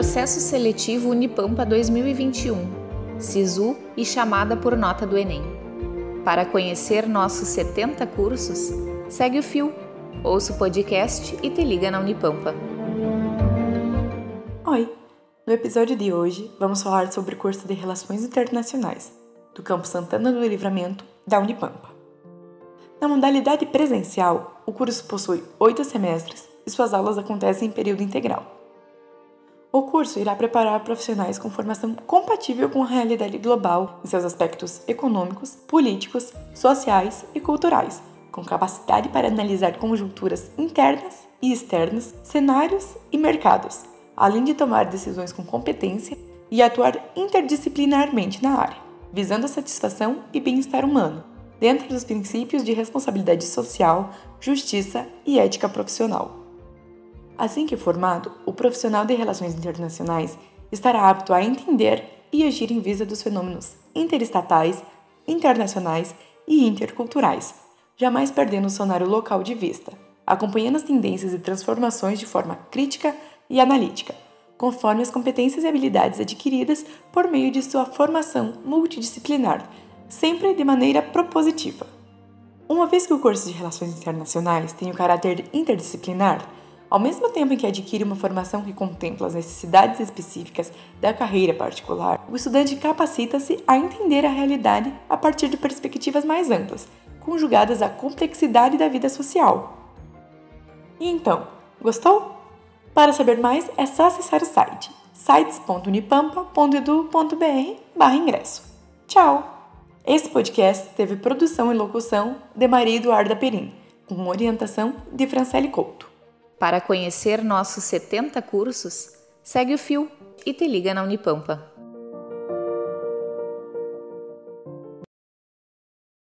Processo Seletivo Unipampa 2021, SISU e chamada por nota do Enem. Para conhecer nossos 70 cursos, segue o fio, ouça o podcast e te liga na Unipampa. Oi! No episódio de hoje, vamos falar sobre o curso de Relações Internacionais do Campo Santana do Livramento da Unipampa. Na modalidade presencial, o curso possui oito semestres e suas aulas acontecem em período integral. O curso irá preparar profissionais com formação compatível com a realidade global em seus aspectos econômicos, políticos, sociais e culturais, com capacidade para analisar conjunturas internas e externas, cenários e mercados, além de tomar decisões com competência e atuar interdisciplinarmente na área, visando a satisfação e bem-estar humano, dentro dos princípios de responsabilidade social, justiça e ética profissional. Assim que formado, o profissional de relações internacionais estará apto a entender e agir em vista dos fenômenos interestatais, internacionais e interculturais, jamais perdendo o cenário local de vista, acompanhando as tendências e transformações de forma crítica e analítica, conforme as competências e habilidades adquiridas por meio de sua formação multidisciplinar, sempre de maneira propositiva. Uma vez que o curso de Relações Internacionais tem o caráter interdisciplinar, ao mesmo tempo em que adquire uma formação que contempla as necessidades específicas da carreira particular, o estudante capacita-se a entender a realidade a partir de perspectivas mais amplas, conjugadas à complexidade da vida social. E então, gostou? Para saber mais, é só acessar o site sites.unipampa.edu.br/ingresso. Tchau! Esse podcast teve produção e locução de Maria Eduarda Perim, com orientação de Francele Couto. Para conhecer nossos 70 cursos, segue o fio e te liga na Unipampa.